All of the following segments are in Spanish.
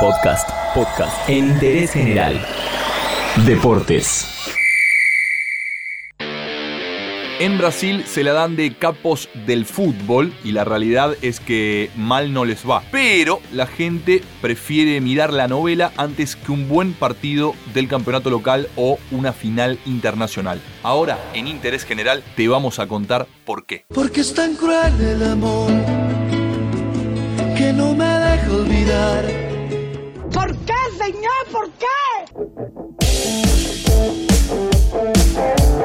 Podcast, podcast en interés general. Deportes. En Brasil se la dan de capos del fútbol y la realidad es que mal no les va. Pero la gente prefiere mirar la novela antes que un buen partido del campeonato local o una final internacional. Ahora, en interés general, te vamos a contar por qué. Porque es tan cruel el amor que no me deja olvidar. ¿Por qué, señor? ¿Por qué?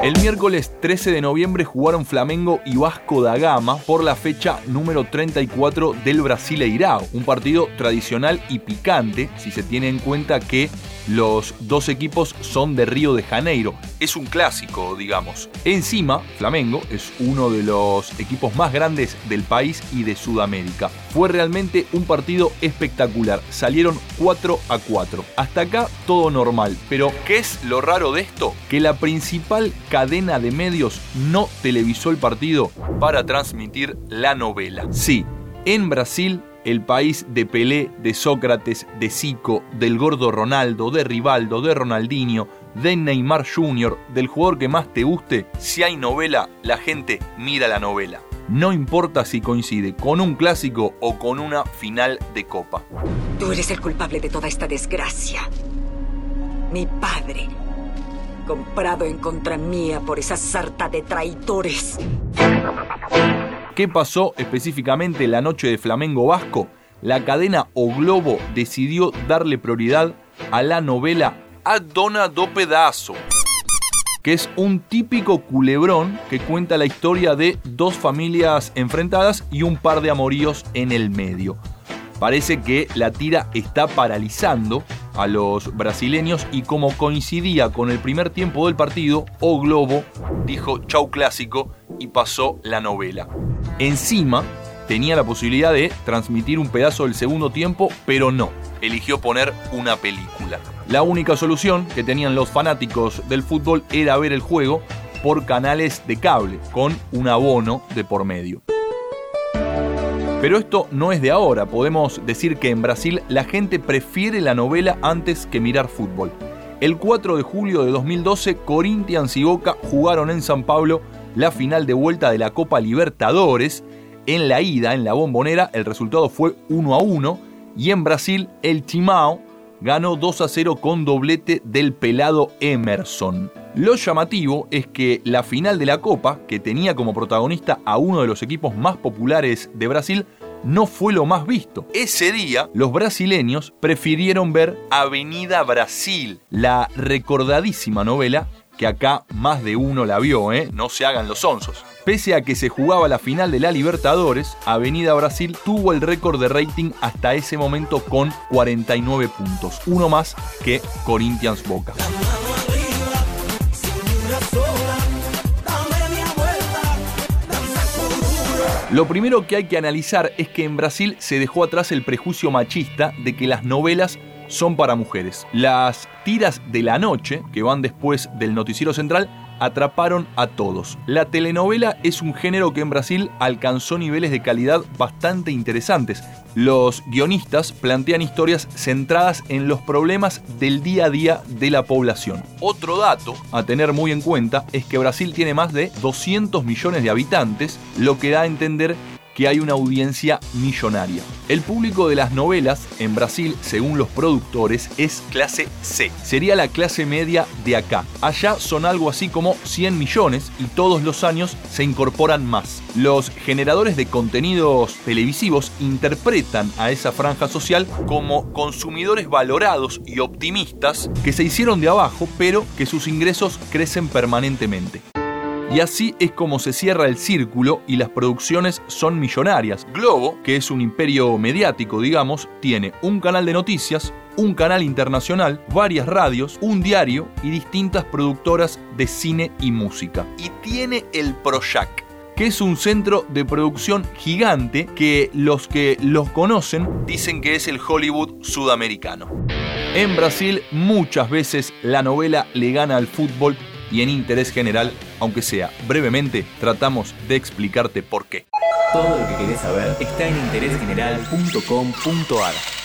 El miércoles 13 de noviembre jugaron Flamengo y Vasco da Gama por la fecha número 34 del Brasileirao, un partido tradicional y picante si se tiene en cuenta que los dos equipos son de Río de Janeiro. Es un clásico, digamos. Encima, Flamengo es uno de los equipos más grandes del país y de Sudamérica. Fue realmente un partido espectacular. Salieron 4 a 4. Hasta acá todo normal. Pero, ¿qué es lo raro de esto? Que la principal cadena de medios no televisó el partido para transmitir la novela. Sí, en Brasil el país de Pelé, de Sócrates, de Zico, del gordo Ronaldo, de Rivaldo, de Ronaldinho, de Neymar Jr., del jugador que más te guste, si hay novela, la gente mira la novela. No importa si coincide con un clásico o con una final de copa. Tú eres el culpable de toda esta desgracia. Mi padre, comprado en contra mía por esa sarta de traidores. ¿Qué pasó específicamente la noche de Flamengo Vasco? La cadena O Globo decidió darle prioridad a la novela A Dona do Pedazo, que es un típico culebrón que cuenta la historia de dos familias enfrentadas y un par de amoríos en el medio. Parece que la tira está paralizando a los brasileños y como coincidía con el primer tiempo del partido, O Globo dijo chau clásico y pasó la novela. Encima, tenía la posibilidad de transmitir un pedazo del segundo tiempo, pero no, eligió poner una película. La única solución que tenían los fanáticos del fútbol era ver el juego por canales de cable, con un abono de por medio. Pero esto no es de ahora, podemos decir que en Brasil la gente prefiere la novela antes que mirar fútbol. El 4 de julio de 2012, Corinthians y Boca jugaron en San Pablo la final de vuelta de la Copa Libertadores. En la ida, en la bombonera, el resultado fue 1 a 1 y en Brasil el Timao ganó 2 a 0 con doblete del pelado Emerson. Lo llamativo es que la final de la Copa, que tenía como protagonista a uno de los equipos más populares de Brasil, no fue lo más visto. Ese día, los brasileños prefirieron ver Avenida Brasil, la recordadísima novela que acá más de uno la vio, ¿eh? No se hagan los onzos. Pese a que se jugaba la final de la Libertadores, Avenida Brasil tuvo el récord de rating hasta ese momento con 49 puntos, uno más que Corinthians Boca. Lo primero que hay que analizar es que en Brasil se dejó atrás el prejuicio machista de que las novelas son para mujeres. Las tiras de la noche, que van después del noticiero central, atraparon a todos. La telenovela es un género que en Brasil alcanzó niveles de calidad bastante interesantes. Los guionistas plantean historias centradas en los problemas del día a día de la población. Otro dato a tener muy en cuenta es que Brasil tiene más de 200 millones de habitantes, lo que da a entender que hay una audiencia millonaria. El público de las novelas en Brasil, según los productores, es clase C. Sería la clase media de acá. Allá son algo así como 100 millones y todos los años se incorporan más. Los generadores de contenidos televisivos interpretan a esa franja social como consumidores valorados y optimistas que se hicieron de abajo, pero que sus ingresos crecen permanentemente. Y así es como se cierra el círculo y las producciones son millonarias. Globo, que es un imperio mediático, digamos, tiene un canal de noticias, un canal internacional, varias radios, un diario y distintas productoras de cine y música. Y tiene el Proyac, que es un centro de producción gigante que los que los conocen dicen que es el Hollywood sudamericano. En Brasil muchas veces la novela le gana al fútbol y en interés general, aunque sea brevemente, tratamos de explicarte por qué. Todo lo que querés saber está en interésgeneral.com.ar.